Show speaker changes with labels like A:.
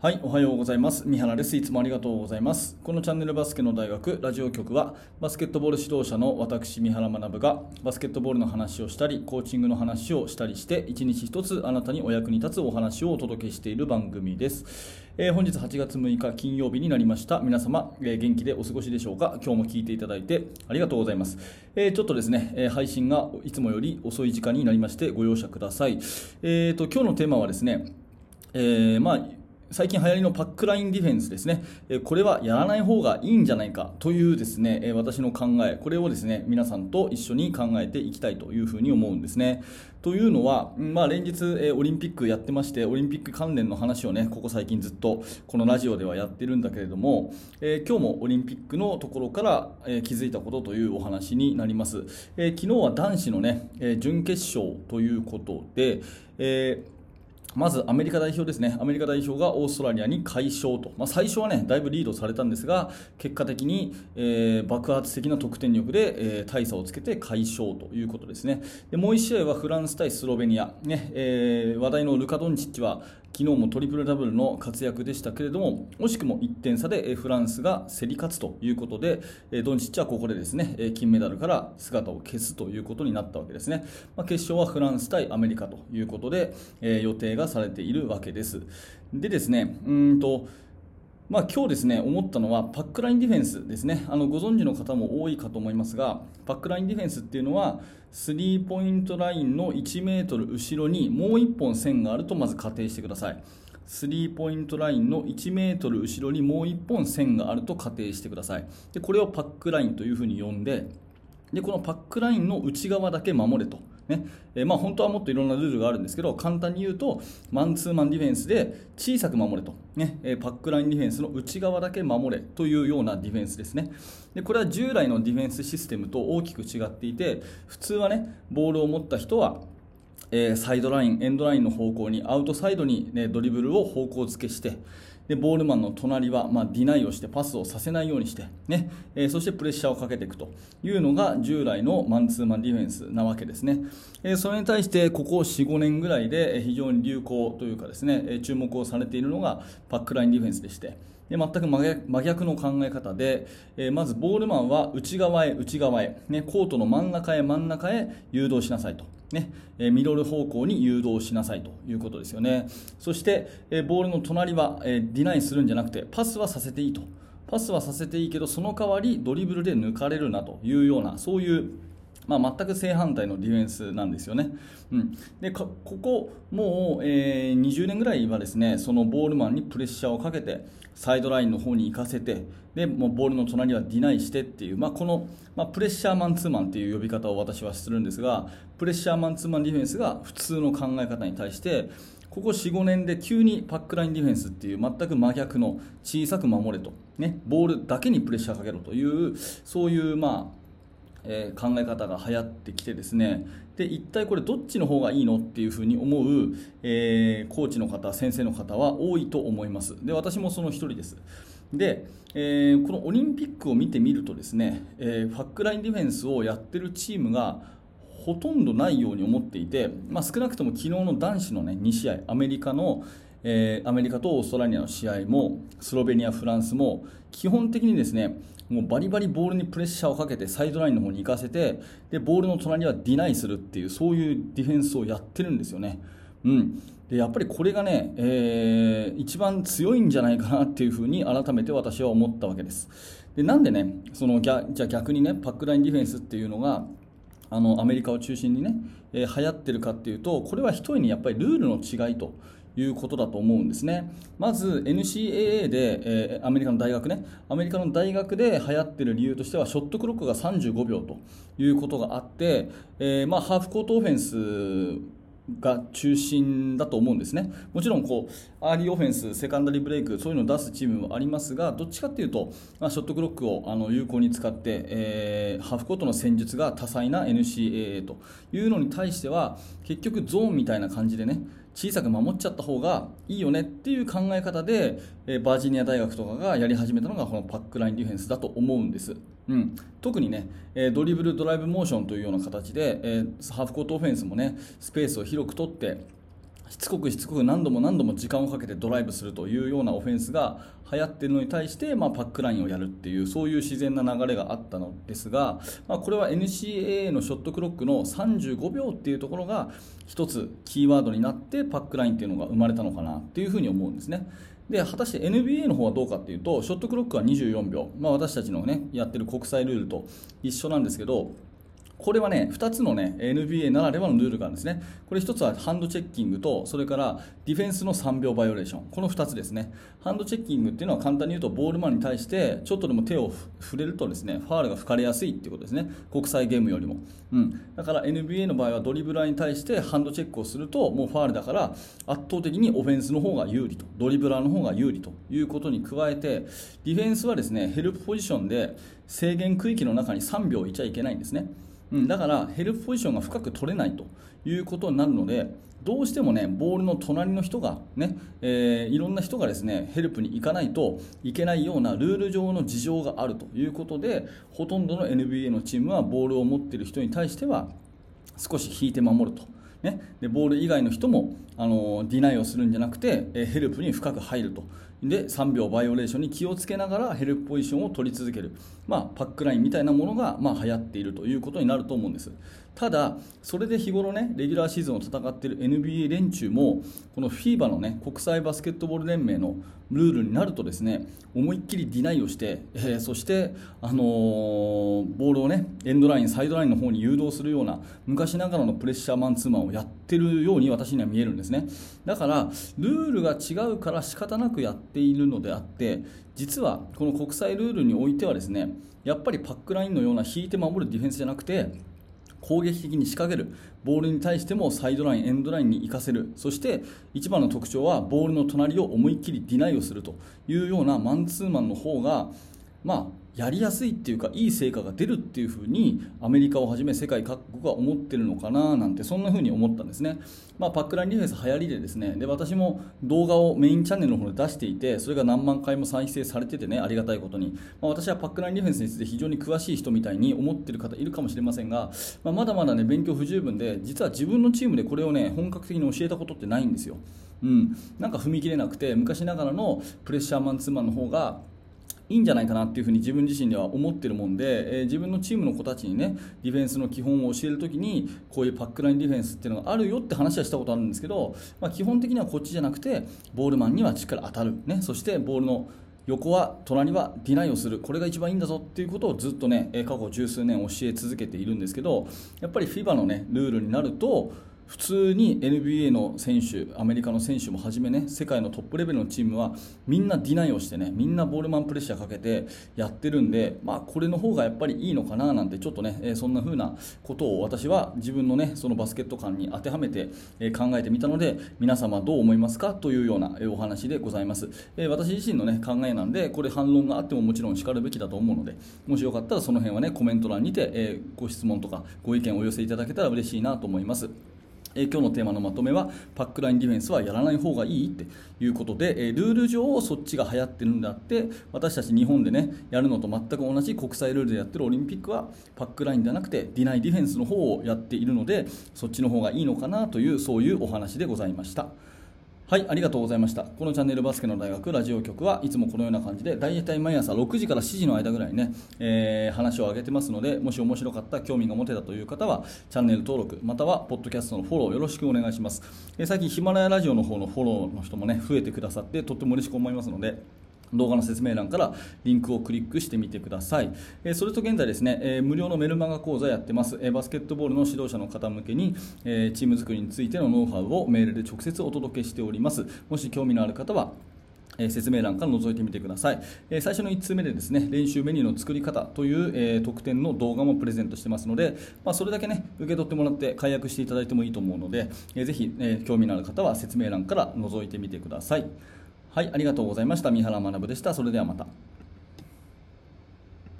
A: はい、おはようございます。三原です。いつもありがとうございます。このチャンネルバスケの大学ラジオ局は、バスケットボール指導者の私、三原学が、バスケットボールの話をしたり、コーチングの話をしたりして、一日一つあなたにお役に立つお話をお届けしている番組です。えー、本日8月6日金曜日になりました。皆様、えー、元気でお過ごしでしょうか？今日も聞いていただいてありがとうございます。えー、ちょっとですね、え配信がいつもより遅い時間になりましてご容赦ください。えーと、今日のテーマはですね、えまあ最近流行りのパックラインディフェンスですね、これはやらない方がいいんじゃないかというですね、私の考え、これをですね、皆さんと一緒に考えていきたいというふうに思うんですね。というのは、まあ、連日、オリンピックやってまして、オリンピック関連の話をね、ここ最近ずっとこのラジオではやってるんだけれども、えー、今日もオリンピックのところから、え、気づいたことというお話になります。え、昨日は男子のね、え準決勝ということで、えーまずアメリカ代表ですね、アメリカ代表がオーストラリアに快勝と、まあ、最初はね、だいぶリードされたんですが、結果的に、えー、爆発的な得点力で、えー、大差をつけて快勝ということですね。でもう1試合はフランス対スロベニア、ねえー、話題のルカ・ドンチッチは昨日もトリプルダブルの活躍でしたけれども、惜しくも1点差でフランスが競り勝つということで、ドンチッチはここでですね金メダルから姿を消すということになったわけですね。まあ、決勝はフランス対アメリカということで、予定がされているわけです。でですね、うんとまあ、今日ですね思ったのはパックラインディフェンスですね。あのご存知の方も多いかと思いますがパックラインディフェンスっていうのはスリーポイントラインの1メートル後ろにもう1本線があるとまず仮定してください。スリーポイントラインの1メートル後ろにもう1本線があると仮定してください。でこれをパックラインというふうに呼んででこのパックラインの内側だけ守れと。ね。えー、まあ、本当はもっといろんなルールがあるんですけど簡単に言うとマンツーマンディフェンスで小さく守れと、ね。えパックラインディフェンスの内側だけ守れというようなディフェンスですね。でこれは従来のディフェンスシステムと大きく違っていて普通はねボールを持った人はえサイドライン、エンドラインの方向にアウトサイドに、ね、ドリブルを方向付けしてでボールマンの隣は、まあ、ディナイをしてパスをさせないようにして、ね。えー、そしてプレッシャーをかけていくというのが従来のマンツーマンディフェンスなわけですね、えー、それに対してここ4、5年ぐらいで非常に流行というかですね注目をされているのがパックラインディフェンスでして。で全く真逆の考え方で、えー、まずボールマンは内側へ内側へ、ね、コートの真ん中へ真ん中へ誘導しなさいと。ねえ、ミドル方向に誘導しなさいということですよね。そして、えボールの隣はえディナインするんじゃなくて、パスはさせていいと。パスはさせていいけど、その代わりドリブルで抜かれるなというような、そういうまあ、全く正反対のディフェンスなんですよね。うん、でここ、もう、えー、20年ぐらいはですねそのボールマンにプレッシャーをかけてサイドラインの方に行かせてでもうボールの隣はディナイしてっていう、まあ、この、まあ、プレッシャーマンツーマンっていう呼び方を私はするんですがプレッシャーマンツーマンディフェンスが普通の考え方に対してここ4、5年で急にパックラインディフェンスっていう全く真逆の小さく守れと、ね、ボールだけにプレッシャーかけろというそういう、まあえ、考え方が流行ってきてですね。で一体これどっちの方がいいのっていうふうに思う、えー、コーチの方先生の方は多いと思います。で私もその一人です。で、えー、このオリンピックを見てみるとですね、えー、ファックラインディフェンスをやってるチームがほとんどないように思っていて、まあ、少なくとも昨日の男子の、ね、2試合アメリカのえー、アメリカとオーストラリアの試合もスロベニア、フランスも基本的にですねもうバリバリボールにプレッシャーをかけてサイドラインの方に行かせてでボールの隣はディナイするっていうそういうディフェンスをやってるんですよね。うん、でやっぱりこれがね、えー、一番強いんじゃないかなっていうふうに改めて私は思ったわけです。でなんでねそのじゃ逆にねパックラインディフェンスっていうのがあのアメリカを中心にね、えー、流行ってるかっていうとこれは一重にやっぱりルールの違いということだと思うんですね。まず NCAA で、えー、アメリカの大学ね、アメリカの大学で流行ってる理由としては、ショットクロックが35秒ということがあって、えー、まあ、ハーフコートオフェンスが中心だと思うんですね。もちろんこうアーリーオフェンス、セカンダリーブレイクそういうのを出すチームもありますがどっちかというと、まあ、ショットクロックをあの有効に使って、えー、ハーフコートの戦術が多彩な NCAA というのに対しては結局ゾーンみたいな感じでね小さく守っちゃった方がいいよねっていう考え方で、えバージニア大学とかがやり始めたのがこのパックラインディフェンスだと思うんです。うん、特にね、えドリブルドライブモーションというような形で、えハーフコートオフェンスもねスペースを広く取ってしつこくしつこく何度も何度も時間をかけてドライブするというようなオフェンスが流行っているのに対して、まあ、パックラインをやるっていうそういう自然な流れがあったのですが、まあ、これは NCAA のショットクロックの35秒っていうところが一つキーワードになってパックラインっていうのが生まれたのかなっていうふうに思うんですね。で果たして NBA の方はどうかっていうとショットクロックは24秒、まあ、私たちの、ね、やってる国際ルールと一緒なんですけどこれはね、2つのね、NBA ならではのルールがあるんですね。これ1つはハンドチェッキングと、それからディフェンスの3秒バイオレーション。この2つですね。ハンドチェッキングっていうのは簡単に言うと、ボールマンに対して、ちょっとでも手を触れるとですね、ファールが吹かれやすいっていうことですね。国際ゲームよりも。うん。だから NBA の場合はドリブラーに対してハンドチェックをすると、もうファールだから、圧倒的にオフェンスの方が有利と。ドリブラーの方が有利ということに加えて、ディフェンスはですね、ヘルプポジションで制限区域の中に3秒いちゃいけないんですね。うん、だからヘルプポジションが深く取れないということになるのでどうしてもねボールの隣の人がね、えー、いろんな人がですねヘルプに行かないといけないようなルール上の事情があるということでほとんどの NBA のチームはボールを持っている人に対しては少し引いて守ると。ね、でボール以外の人もあのディナイをするんじゃなくて、えヘルプに深く入ると。で3秒バイオレーションに気をつけながらヘルプポジションを取り続ける、まあ、パックラインみたいなものが、まあ、流行っているということになると思うんです。ただ、それで日頃ねレギュラーシーズンを戦っている NBA 連中もこの FIBA の、ね、国際バスケットボール連盟のルールになるとですね思いっきりディナイをして、えー、そして、あのー、ボールをねエンドライン、サイドラインの方に誘導するような昔ながらのプレッシャーマンツーマンをやってるように私には見えるんですね。だからルールが違うから仕方なくやっているのであって実はこの国際ルールにおいてはですねやっぱりパックラインのような引いて守るディフェンスじゃなくて攻撃的に仕掛ける。ボールに対してもサイドライン、エンドラインに行かせる。そして一番の特徴はボールの隣を思いっきりディナイをするというようなマンツーマンの方がまあやりやすいっていうかいい成果が出るっていうふうにアメリカをはじめ世界各国が思ってるのかななんてそんなふうに思ったんですね、まあ、パックラインディフェンス流行りでですねで私も動画をメインチャンネルの方で出していてそれが何万回も再生されててねありがたいことに、まあ、私はパックラインディフェンスについて非常に詳しい人みたいに思ってる方いるかもしれませんが、まあ、まだまだね勉強不十分で実は自分のチームでこれをね本格的に教えたことってないんですよ。うん、なんか踏み切れなくて昔ながらのプレッシャーマンツーマンの方がいいんじゃないかなっていうふうに自分自身では思ってるもんで、えー、自分のチームの子たちにねディフェンスの基本を教えるときにこういうパックラインディフェンスっていうのがあるよって話はしたことあるんですけど、まあ、基本的にはこっちじゃなくてボールマンにはしっかり当たる、ね、そしてボールの横は隣はディナイをする。これが一番いいんだぞっていうことをずっとね過去十数年教え続けているんですけどやっぱり FIBA のねルールになると普通に NBA の選手アメリカの選手もはじめね世界のトップレベルのチームはみんなディナイをしてねみんなボールマンプレッシャーかけてやってるんで、まあ、これの方がやっぱりいいのかななんてちょっとね、えそんな風なことを私は自分のねそのバスケット観に当てはめて、え考えてみたので皆様どう思いますか？というようなお話でございます、え私自身のね考えなんでこれ反論があってももちろんしかるべきだと思うのでもしよかったらその辺はねコメント欄にて、えご質問とかご意見をお寄せいただけたら嬉しいなと思います。え今日のテーマのまとめはパックラインディフェンスはやらない方がいいっていうことで、えルール上そっちが流行ってるんであって私たち日本でねやるのと全く同じ国際ルールでやってるオリンピックはパックラインではなくてディナイディフェンスの方をやっているのでそっちの方がいいのかなというそういうお話でございました。はい、ありがとうございました。このチャンネルバスケの大学ラジオ局はいつもこのような感じで、大体毎朝6時から7時の間ぐらいね、えー、話を上げてますので、もし面白かった、興味が持てたという方は、チャンネル登録、または、ポッドキャストのフォローよろしくお願いします。えー、最近、ヒマラヤラジオの方のフォローの人もね、増えてくださって、とっても嬉しく思いますので、動画の説明欄からリンクをクリックしてみてください。えそれと現在ですね、え無料のメルマガ講座やってます。えバスケットボールの指導者の方向けに、えチーム作りについてのノウハウをメールで直接お届けしております。もし興味のある方は、え説明欄から覗いてみてください、え最初の1通目でですね練習メニューの作り方という、え特典の動画もプレゼントしてますので、ま、それだけね受け取ってもらって解約していただいてもいいと思うので、えー、ぜひ、え興味のある方は説明欄から覗いてみてくださいはい、ありがとうございました。三原学でした。それではまた。